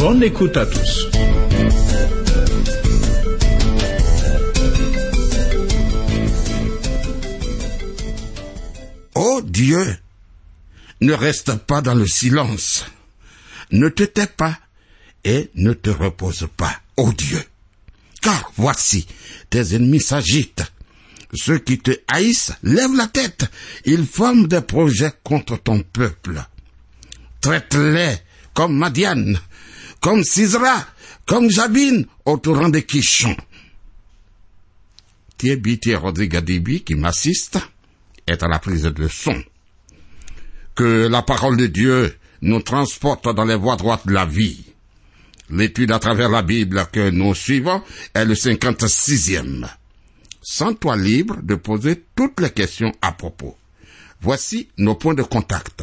Bonne écoute à tous. Ô Dieu, ne reste pas dans le silence, ne te tais pas et ne te repose pas, ô Dieu. Car voici, tes ennemis s'agitent. Ceux qui te haïssent lèvent la tête. Ils forment des projets contre ton peuple. Traite-les comme Madiane, comme Sisra, comme Jabine au torrent de Kishon. Thierry Rodriguez qui m'assiste est à la prise de son. Que la parole de Dieu nous transporte dans les voies droites de la vie. L'étude à travers la Bible que nous suivons est le 56e. Sens-toi libre de poser toutes les questions à propos. Voici nos points de contact.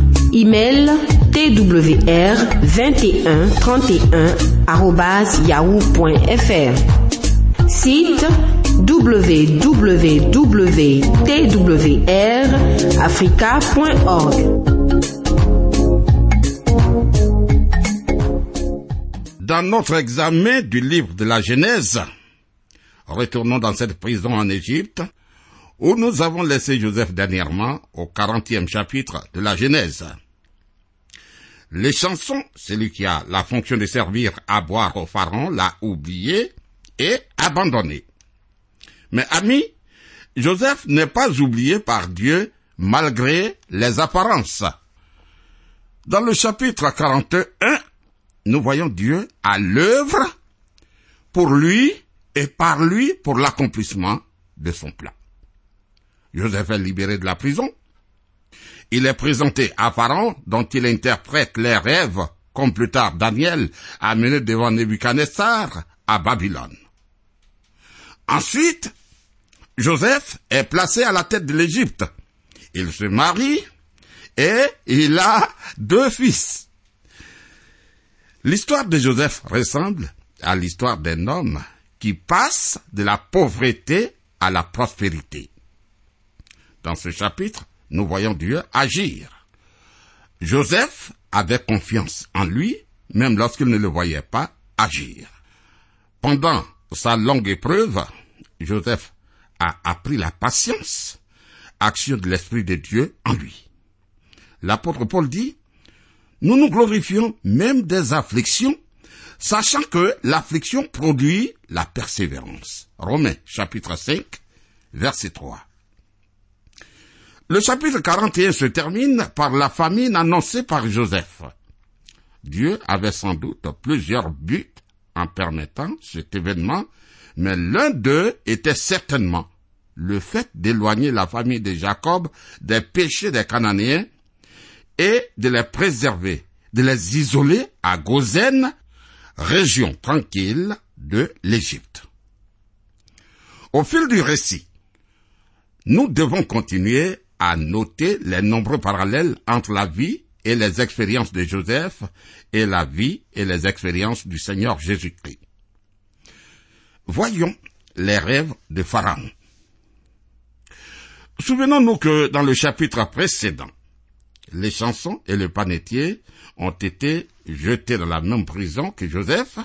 Email twr 21 31 yahoo.fr. Site www.twrafrica.org. Dans notre examen du livre de la Genèse, retournons dans cette prison en Égypte, où nous avons laissé Joseph dernièrement au 40e chapitre de la Genèse. Les chansons, celui qui a la fonction de servir à boire au pharaon, l'a oublié et abandonné. Mais ami, Joseph n'est pas oublié par Dieu malgré les apparences. Dans le chapitre 41, nous voyons Dieu à l'œuvre pour lui et par lui pour l'accomplissement de son plan. Joseph est libéré de la prison. Il est présenté à Pharaon dont il interprète les rêves, comme plus tard Daniel a mené devant Nebuchadnezzar à Babylone. Ensuite, Joseph est placé à la tête de l'Égypte. Il se marie et il a deux fils. L'histoire de Joseph ressemble à l'histoire d'un homme qui passe de la pauvreté à la prospérité. Dans ce chapitre, nous voyons Dieu agir. Joseph avait confiance en lui, même lorsqu'il ne le voyait pas agir. Pendant sa longue épreuve, Joseph a appris la patience, action de l'Esprit de Dieu en lui. L'apôtre Paul dit, nous nous glorifions même des afflictions, sachant que l'affliction produit la persévérance. Romains chapitre 5, verset 3. Le chapitre 41 se termine par la famine annoncée par Joseph. Dieu avait sans doute plusieurs buts en permettant cet événement, mais l'un d'eux était certainement le fait d'éloigner la famille de Jacob des péchés des Cananéens et de les préserver, de les isoler à Gozen, région tranquille de l'Égypte. Au fil du récit, nous devons continuer à noter les nombreux parallèles entre la vie et les expériences de Joseph et la vie et les expériences du Seigneur Jésus-Christ. Voyons les rêves de Pharaon. Souvenons-nous que dans le chapitre précédent, les chansons et le panetier ont été jetés dans la même prison que Joseph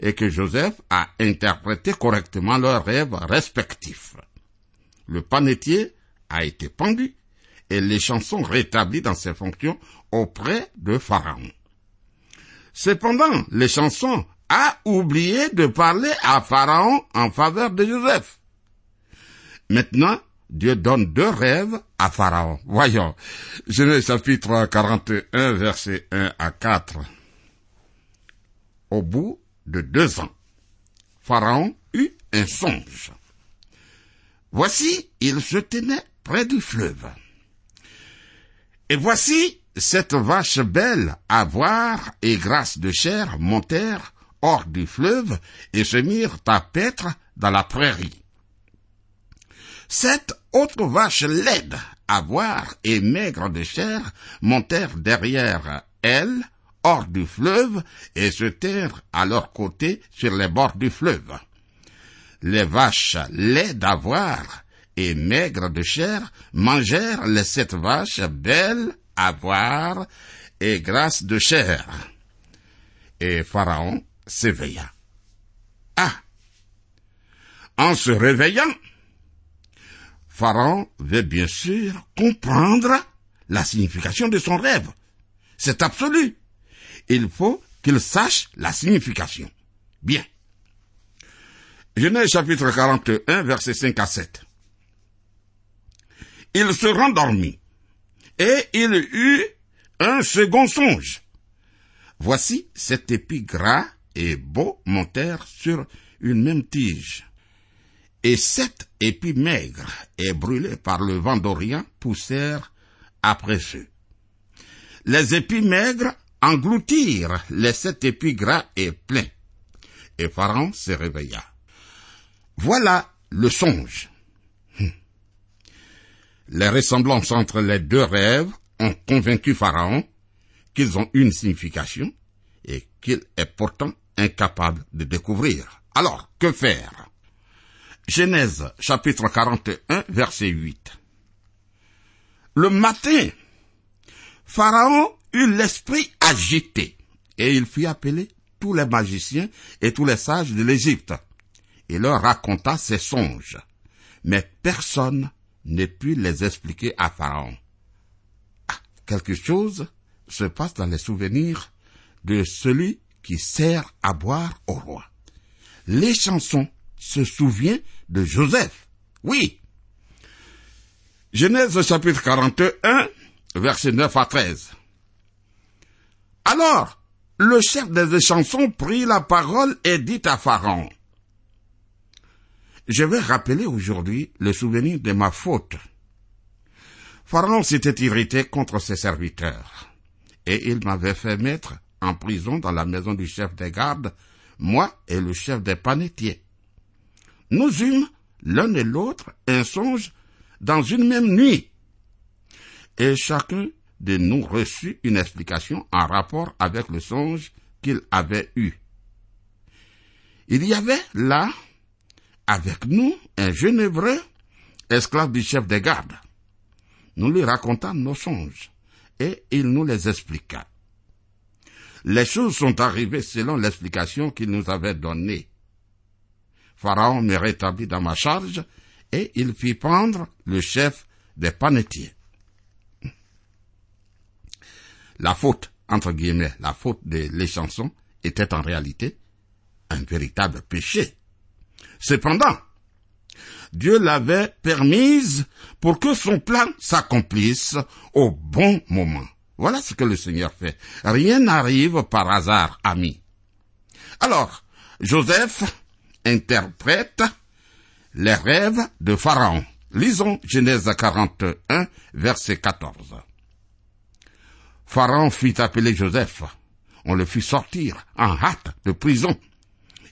et que Joseph a interprété correctement leurs rêves respectifs. Le panetier a été pendu et les chansons rétablies dans ses fonctions auprès de Pharaon. Cependant, les chansons a oublié de parler à Pharaon en faveur de Joseph. Maintenant, Dieu donne deux rêves à Pharaon. Voyons. Genèse chapitre 41, verset 1 à 4. Au bout de deux ans, Pharaon eut un songe. Voici, il se tenait près du fleuve. Et voici, cette vache belle à voir et grasse de chair montèrent hors du fleuve et se mirent à paître dans la prairie. Sept autres vaches laides à voir et maigres de chair montèrent derrière elles hors du fleuve et se tinrent à leur côté sur les bords du fleuve. Les vaches laides à voir et maigres de chair mangèrent les sept vaches belles à voir et grasses de chair. Et Pharaon s'éveilla. Ah! En se réveillant, Pharaon veut bien sûr comprendre la signification de son rêve. C'est absolu. Il faut qu'il sache la signification. Bien. Genèse chapitre 41, verset 5 à 7. Il se rendormit, et il eut un second songe. Voici cet épi gras et beaux montèrent sur une même tige. Et sept épis maigres et brûlés par le vent d'Orient poussèrent après eux. Les épis maigres engloutirent les sept épis gras et pleins. Et Pharaon se réveilla. Voilà le songe. Les ressemblances entre les deux rêves ont convaincu Pharaon qu'ils ont une signification et qu'il est pourtant incapable de découvrir. Alors, que faire? Genèse chapitre 41 verset 8. Le matin, Pharaon eut l'esprit agité et il fit appeler tous les magiciens et tous les sages de l'Égypte. Il leur raconta ses songes, mais personne ne put les expliquer à Pharaon. Ah, quelque chose se passe dans les souvenirs de celui qui sert à boire au roi. Les chansons se souviennent de Joseph. Oui. Genèse chapitre 41, verset 9 à 13. Alors, le chef des chansons prit la parole et dit à Pharaon, je vais rappeler aujourd'hui le souvenir de ma faute. Pharaon s'était irrité contre ses serviteurs, et il m'avait fait mettre en prison dans la maison du chef des gardes, moi et le chef des panetiers. Nous eûmes l'un et l'autre un songe dans une même nuit, et chacun de nous reçut une explication en rapport avec le songe qu'il avait eu. Il y avait là, avec nous, un jeune esclave du chef des gardes. Nous lui racontâmes nos songes, et il nous les expliqua. Les choses sont arrivées selon l'explication qu'il nous avait donnée. Pharaon me rétablit dans ma charge et il fit prendre le chef des panetiers. La faute, entre guillemets, la faute de les chansons était en réalité un véritable péché. Cependant, Dieu l'avait permise pour que son plan s'accomplisse au bon moment. Voilà ce que le Seigneur fait. Rien n'arrive par hasard, ami. Alors, Joseph interprète les rêves de Pharaon. Lisons Genèse 41, verset 14. Pharaon fit appeler Joseph. On le fit sortir en hâte de prison.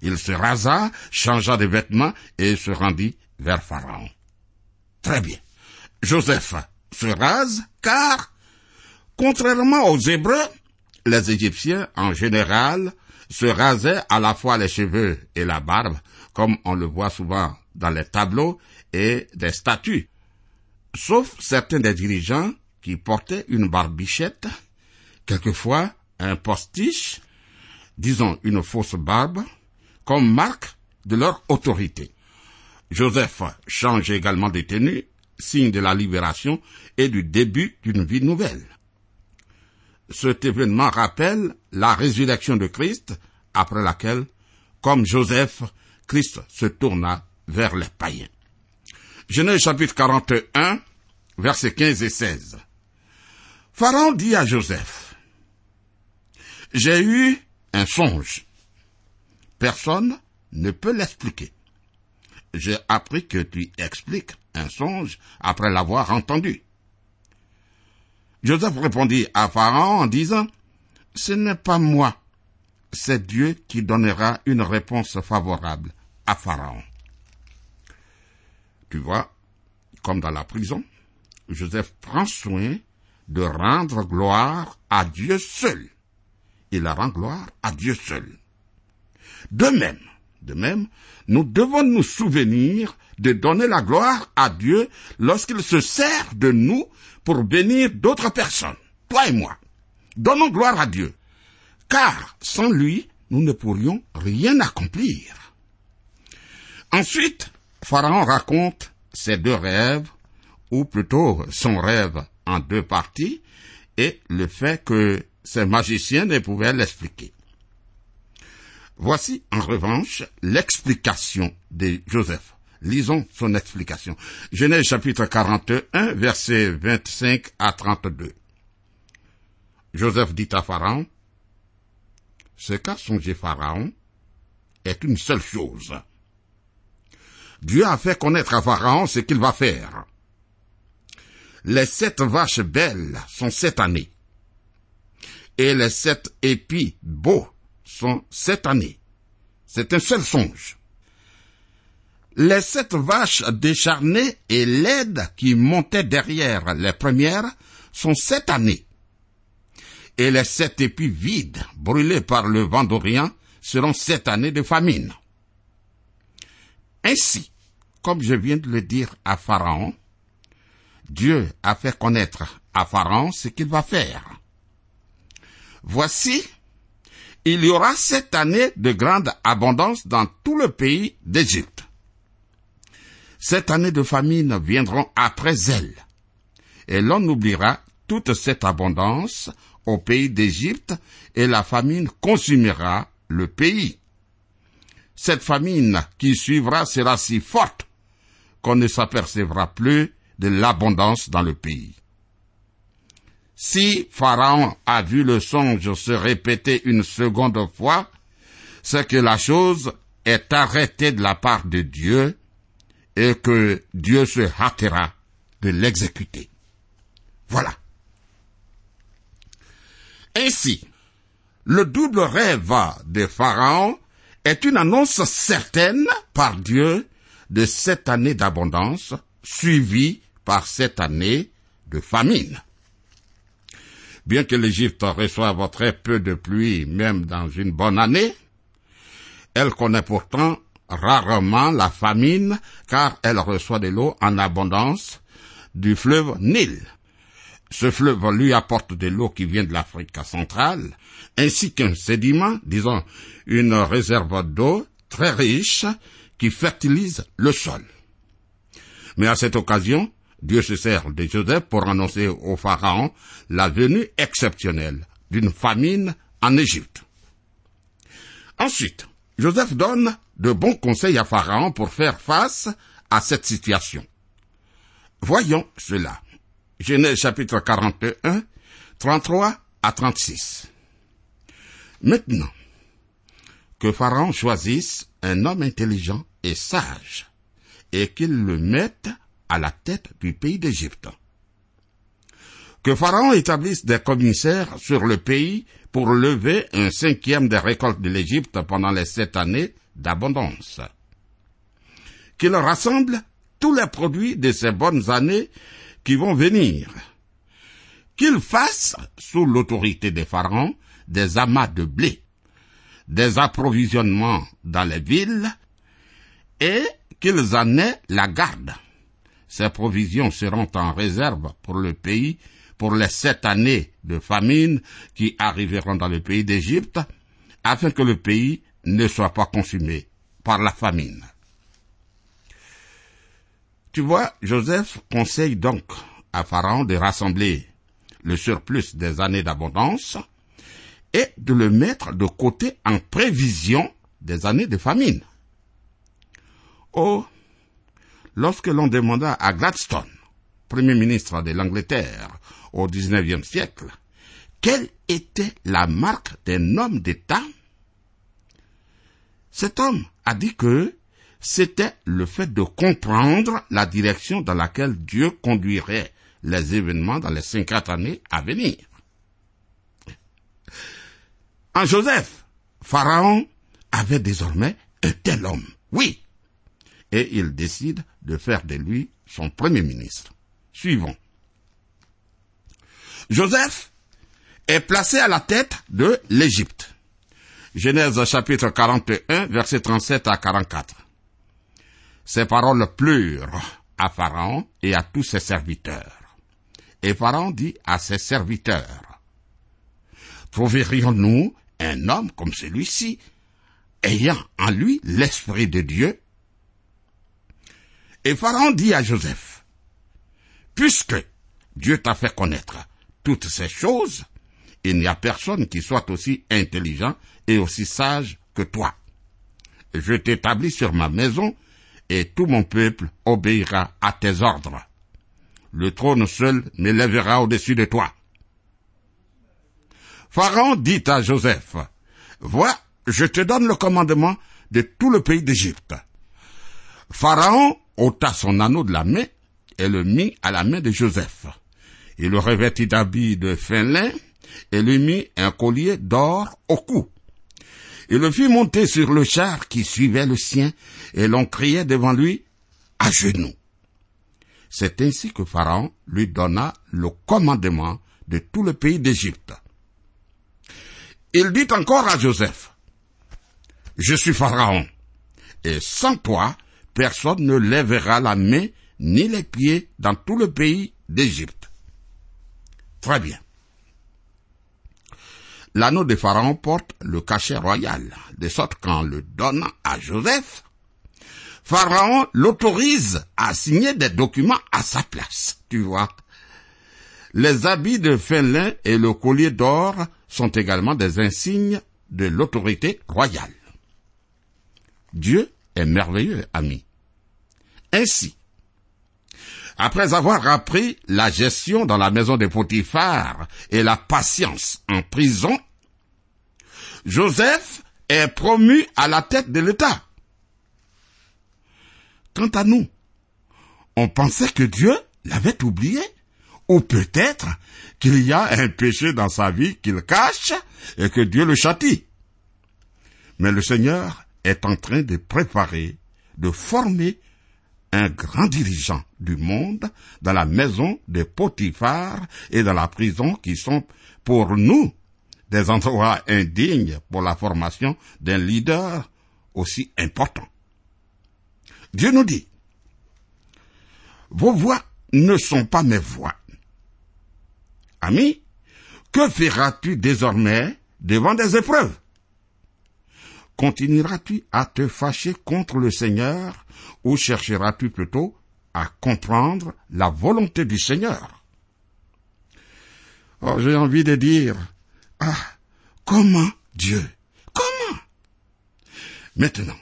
Il se rasa, changea de vêtements et se rendit vers Pharaon. Très bien. Joseph se rase car Contrairement aux Hébreux, les Égyptiens, en général, se rasaient à la fois les cheveux et la barbe, comme on le voit souvent dans les tableaux et des statues. Sauf certains des dirigeants qui portaient une barbichette, quelquefois un postiche, disons une fausse barbe, comme marque de leur autorité. Joseph change également de tenue, signe de la libération et du début d'une vie nouvelle. Cet événement rappelle la résurrection de Christ, après laquelle, comme Joseph, Christ se tourna vers les païens. Genèse chapitre 41, versets 15 et 16. Pharaon dit à Joseph, J'ai eu un songe. Personne ne peut l'expliquer. J'ai appris que tu expliques un songe après l'avoir entendu. Joseph répondit à Pharaon en disant, Ce n'est pas moi, c'est Dieu qui donnera une réponse favorable à Pharaon. Tu vois, comme dans la prison, Joseph prend soin de rendre gloire à Dieu seul. Il rend gloire à Dieu seul. De même, de même, nous devons nous souvenir de donner la gloire à Dieu lorsqu'il se sert de nous pour bénir d'autres personnes, toi et moi. Donnons gloire à Dieu, car sans lui, nous ne pourrions rien accomplir. Ensuite, Pharaon raconte ses deux rêves, ou plutôt son rêve en deux parties, et le fait que ses magiciens ne pouvaient l'expliquer. Voici en revanche l'explication de Joseph. Lisons son explication. Genèse chapitre 41, versets 25 à 32. Joseph dit à Pharaon, Ce qu'a songé Pharaon est une seule chose. Dieu a fait connaître à Pharaon ce qu'il va faire. Les sept vaches belles sont sept années, et les sept épis beaux sont sept années. C'est un seul songe. Les sept vaches décharnées et laides qui montaient derrière les premières sont sept années. Et les sept épis vides, brûlés par le vent d'Orient, seront sept années de famine. Ainsi, comme je viens de le dire à Pharaon, Dieu a fait connaître à Pharaon ce qu'il va faire. Voici, il y aura sept années de grande abondance dans tout le pays d'Égypte. Cette année de famine viendront après elles, et l'on oubliera toute cette abondance au pays d'Égypte, et la famine consumera le pays. Cette famine qui suivra sera si forte qu'on ne s'apercevra plus de l'abondance dans le pays. Si Pharaon a vu le songe se répéter une seconde fois, c'est que la chose est arrêtée de la part de Dieu et que Dieu se hâtera de l'exécuter. Voilà. Ainsi, le double rêve de Pharaon est une annonce certaine par Dieu de cette année d'abondance suivie par cette année de famine. Bien que l'Égypte reçoive très peu de pluie, même dans une bonne année, elle connaît pourtant rarement la famine car elle reçoit de l'eau en abondance du fleuve Nil. Ce fleuve lui apporte de l'eau qui vient de l'Afrique centrale, ainsi qu'un sédiment, disons une réserve d'eau très riche qui fertilise le sol. Mais à cette occasion, Dieu se sert de Joseph pour annoncer au Pharaon la venue exceptionnelle d'une famine en Égypte. Ensuite, Joseph donne de bons conseils à Pharaon pour faire face à cette situation. Voyons cela. Genèse chapitre 41, 33 à 36. Maintenant, que Pharaon choisisse un homme intelligent et sage, et qu'il le mette à la tête du pays d'Égypte. Que Pharaon établisse des commissaires sur le pays pour lever un cinquième des récoltes de l'Égypte pendant les sept années d'abondance. Qu'il rassemble tous les produits de ces bonnes années qui vont venir. Qu'il fasse, sous l'autorité des pharaons, des amas de blé, des approvisionnements dans les villes, et qu'ils en aient la garde. Ces provisions seront en réserve pour le pays pour les sept années de famine qui arriveront dans le pays d'Égypte, afin que le pays ne soit pas consumé par la famine. Tu vois, Joseph conseille donc à Pharaon de rassembler le surplus des années d'abondance et de le mettre de côté en prévision des années de famine. Oh, lorsque l'on demanda à Gladstone, Premier ministre de l'Angleterre au XIXe siècle, quelle était la marque d'un homme d'État Cet homme a dit que c'était le fait de comprendre la direction dans laquelle Dieu conduirait les événements dans les cinquante années à venir. En Joseph, Pharaon avait désormais un tel homme, oui, et il décide de faire de lui son premier ministre. Suivons. Joseph est placé à la tête de l'Égypte. Genèse chapitre 41, verset 37 à 44. Ces paroles pleurent à Pharaon et à tous ses serviteurs. Et Pharaon dit à ses serviteurs, Trouverions-nous un homme comme celui-ci, ayant en lui l'Esprit de Dieu Et Pharaon dit à Joseph, Puisque Dieu t'a fait connaître toutes ces choses, il n'y a personne qui soit aussi intelligent et aussi sage que toi. Je t'établis sur ma maison, et tout mon peuple obéira à tes ordres. Le trône seul m'élèvera au-dessus de toi. Pharaon dit à Joseph, Vois, je te donne le commandement de tout le pays d'Égypte. Pharaon ôta son anneau de la main et le mit à la main de Joseph. Il le revêtit d'habits de fin lin et lui mit un collier d'or au cou. Il le fit monter sur le char qui suivait le sien, et l'on criait devant lui à genoux. C'est ainsi que Pharaon lui donna le commandement de tout le pays d'Égypte. Il dit encore à Joseph, Je suis Pharaon, et sans toi, personne ne lèvera la main ni les pieds dans tout le pays d'Égypte. Très bien. L'anneau de Pharaon porte le cachet royal, de sorte qu'en le donnant à Joseph, Pharaon l'autorise à signer des documents à sa place, tu vois. Les habits de fin lin et le collier d'or sont également des insignes de l'autorité royale. Dieu est merveilleux, ami. Ainsi, après avoir appris la gestion dans la maison de Potiphar et la patience en prison, Joseph est promu à la tête de l'État. Quant à nous, on pensait que Dieu l'avait oublié, ou peut-être qu'il y a un péché dans sa vie qu'il cache et que Dieu le châtie. Mais le Seigneur est en train de préparer, de former un grand dirigeant du monde dans la maison de Potiphar et dans la prison qui sont pour nous des endroits indignes pour la formation d'un leader aussi important. Dieu nous dit, vos voix ne sont pas mes voix. Ami, que feras-tu désormais devant des épreuves? Continueras-tu à te fâcher contre le Seigneur ou chercheras-tu plutôt à comprendre la volonté du Seigneur? Oh, j'ai envie de dire, ah, comment Dieu Comment? Maintenant,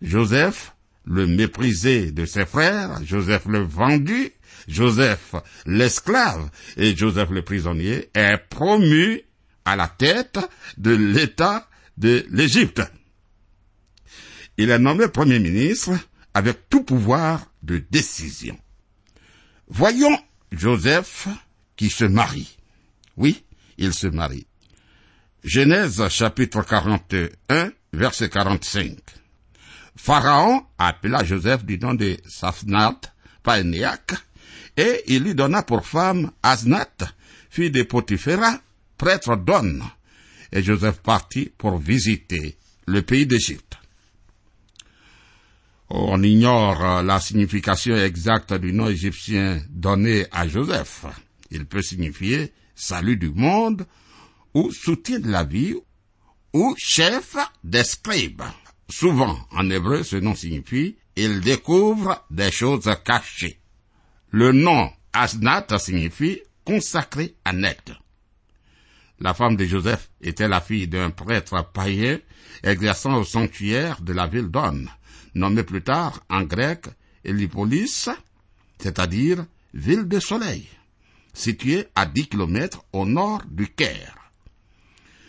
Joseph, le méprisé de ses frères, Joseph le vendu, Joseph l'esclave et Joseph le prisonnier est promu à la tête de l'État de l'Égypte. Il est nommé Premier ministre avec tout pouvoir de décision. Voyons Joseph qui se marie. Oui, il se marie. Genèse chapitre 41, verset 45. Pharaon appela Joseph du nom de Safnat, Paénéac, et il lui donna pour femme Asnat, fille de Potiphéra, prêtre d'On. Et Joseph partit pour visiter le pays d'Égypte. On ignore la signification exacte du nom égyptien donné à Joseph. Il peut signifier salut du monde, ou soutien de la vie, ou chef des scribes. Souvent, en hébreu, ce nom signifie il découvre des choses cachées. Le nom Asnat signifie consacré à net. La femme de Joseph était la fille d'un prêtre païen exerçant au sanctuaire de la ville d'On, nommé plus tard en grec Elipolis, c'est-à-dire ville de soleil, située à dix kilomètres au nord du Caire.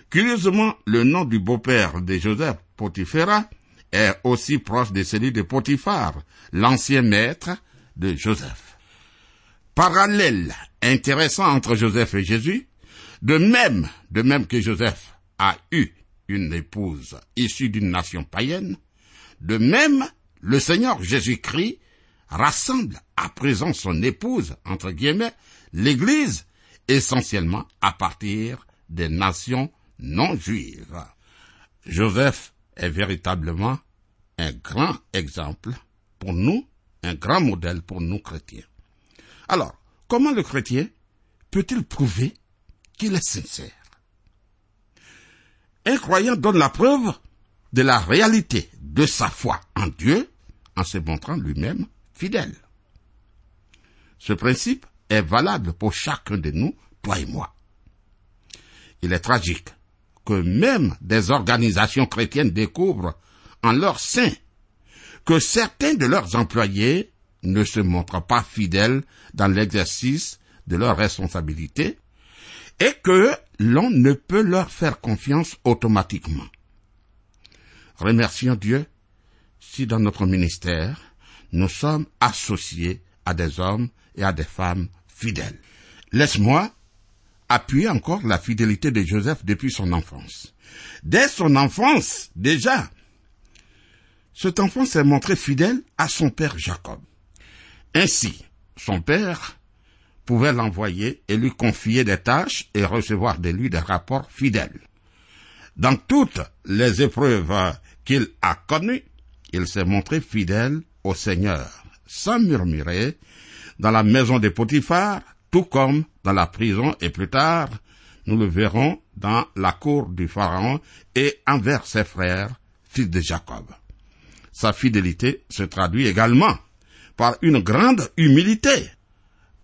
Curieusement, le nom du beau-père de Joseph, Potiphéra, est aussi proche de celui de Potiphar, l'ancien maître de Joseph. Parallèle intéressant entre Joseph et Jésus, de même, de même que Joseph a eu une épouse issue d'une nation païenne, de même, le Seigneur Jésus-Christ rassemble à présent son épouse, entre guillemets, l'Église, essentiellement à partir des nations non juives. Joseph est véritablement un grand exemple pour nous, un grand modèle pour nous chrétiens. Alors, comment le chrétien peut-il prouver qu'il est sincère Un croyant donne la preuve de la réalité de sa foi en Dieu en se montrant lui-même fidèle. Ce principe est valable pour chacun de nous, toi et moi. Il est tragique que même des organisations chrétiennes découvrent en leur sein que certains de leurs employés ne se montrent pas fidèles dans l'exercice de leurs responsabilités et que l'on ne peut leur faire confiance automatiquement. Remercions Dieu si dans notre ministère, nous sommes associés à des hommes et à des femmes fidèles. Laisse-moi appuyer encore la fidélité de Joseph depuis son enfance. Dès son enfance, déjà, cet enfant s'est montré fidèle à son père Jacob. Ainsi, son père pouvait l'envoyer et lui confier des tâches et recevoir de lui des rapports fidèles. Dans toutes les épreuves qu'il a connues, il s'est montré fidèle au Seigneur, sans murmurer, dans la maison de Potiphar, tout comme dans la prison et plus tard, nous le verrons dans la cour du Pharaon et envers ses frères, fils de Jacob. Sa fidélité se traduit également par une grande humilité,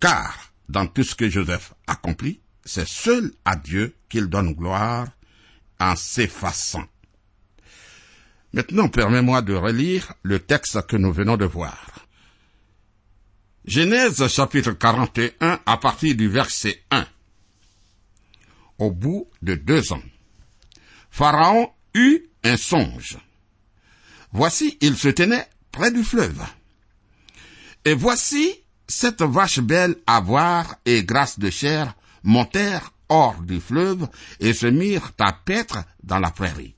car dans tout ce que Joseph accomplit, c'est seul à Dieu qu'il donne gloire en s'effaçant. Maintenant, permets-moi de relire le texte que nous venons de voir. Genèse chapitre 41 à partir du verset 1. Au bout de deux ans, Pharaon eut un songe. Voici, il se tenait près du fleuve. Et voici, cette vache belle à voir et grasse de chair montèrent hors du fleuve et se mirent à paître dans la prairie.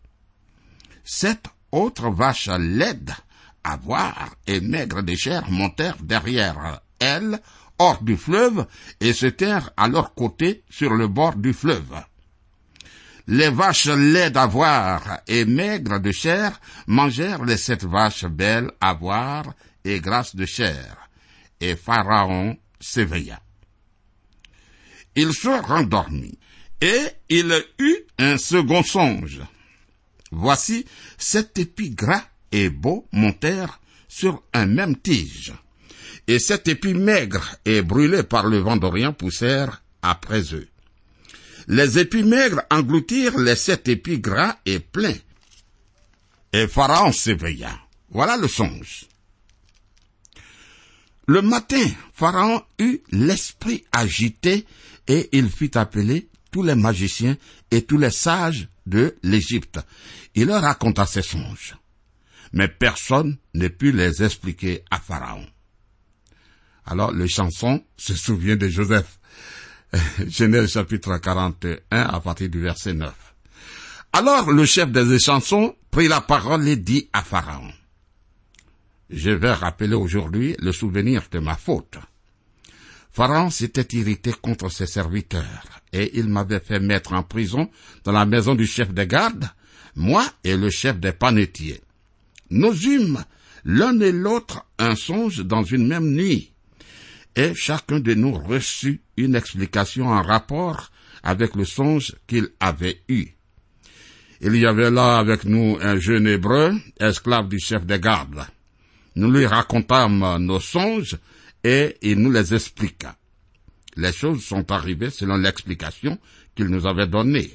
Cette autres vaches laides à voir et maigres de chair montèrent derrière elles hors du fleuve et se tinrent à leur côté sur le bord du fleuve. Les vaches laides à voir et maigres de chair mangèrent les sept vaches belles à voir et grasses de chair. Et Pharaon s'éveilla. Il se rendormit, et il eut un second songe. Voici sept épis gras et beaux montèrent sur un même tige. Et sept épis maigres et brûlés par le vent d'Orient poussèrent après eux. Les épis maigres engloutirent les sept épis gras et pleins. Et Pharaon s'éveilla. Voilà le songe. Le matin, Pharaon eut l'esprit agité et il fit appeler tous les magiciens et tous les sages de l'Égypte. Il leur raconta ses songes. Mais personne ne put les expliquer à Pharaon. Alors le chanson se souvient de Joseph. Genèse chapitre 41 à partir du verset 9. Alors le chef des chansons prit la parole et dit à Pharaon. Je vais rappeler aujourd'hui le souvenir de ma faute. Pharaon s'était irrité contre ses serviteurs, et il m'avait fait mettre en prison dans la maison du chef des gardes, moi et le chef des panetiers. Nous eûmes l'un et l'autre un songe dans une même nuit, et chacun de nous reçut une explication en rapport avec le songe qu'il avait eu. Il y avait là avec nous un jeune hébreu, esclave du chef des gardes. Nous lui racontâmes nos songes et il nous les expliqua. Les choses sont arrivées selon l'explication qu'il nous avait donnée.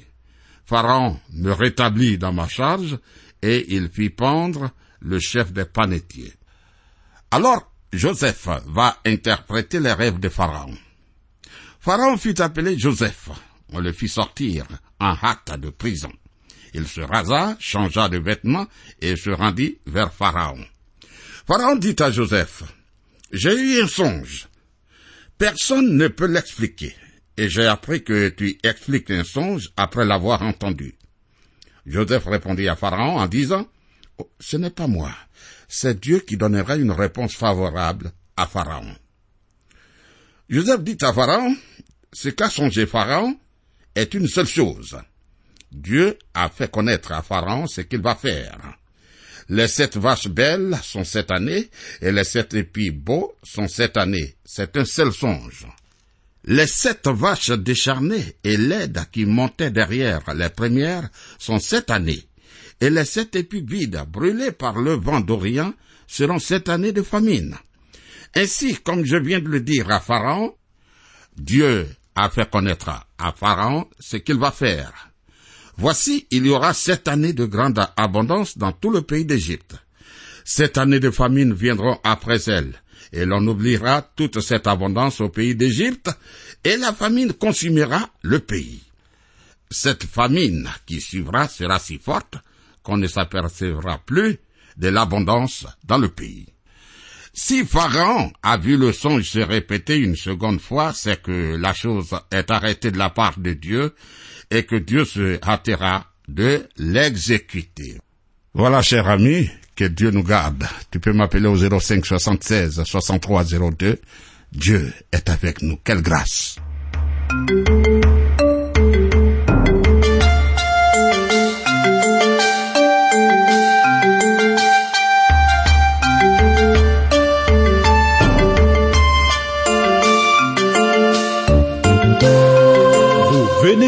Pharaon me rétablit dans ma charge et il fit pendre le chef des panetiers. Alors Joseph va interpréter les rêves de Pharaon. Pharaon fut appelé Joseph. On le fit sortir en hâte de prison. Il se rasa, changea de vêtements et se rendit vers Pharaon. Pharaon dit à Joseph, J'ai eu un songe. Personne ne peut l'expliquer, et j'ai appris que tu expliques un songe après l'avoir entendu. Joseph répondit à Pharaon en disant, oh, Ce n'est pas moi, c'est Dieu qui donnera une réponse favorable à Pharaon. Joseph dit à Pharaon, ce qu'a songé Pharaon est une seule chose. Dieu a fait connaître à Pharaon ce qu'il va faire. Les sept vaches belles sont cette année, et les sept épis beaux sont cette année. C'est un seul songe. Les sept vaches décharnées et laides qui montaient derrière les premières sont cette année, et les sept épis vides brûlés par le vent d'Orient seront cette année de famine. Ainsi, comme je viens de le dire à Pharaon, Dieu a fait connaître à Pharaon ce qu'il va faire. Voici, il y aura sept années de grande abondance dans tout le pays d'Égypte. Sept années de famine viendront après elles, et l'on oubliera toute cette abondance au pays d'Égypte, et la famine consumera le pays. Cette famine qui suivra sera si forte qu'on ne s'apercevra plus de l'abondance dans le pays. Si Pharaon a vu le songe se répéter une seconde fois, c'est que la chose est arrêtée de la part de Dieu et que Dieu se hâtera de l'exécuter. Voilà, cher ami, que Dieu nous garde. Tu peux m'appeler au 05 76 63 02. Dieu est avec nous. Quelle grâce.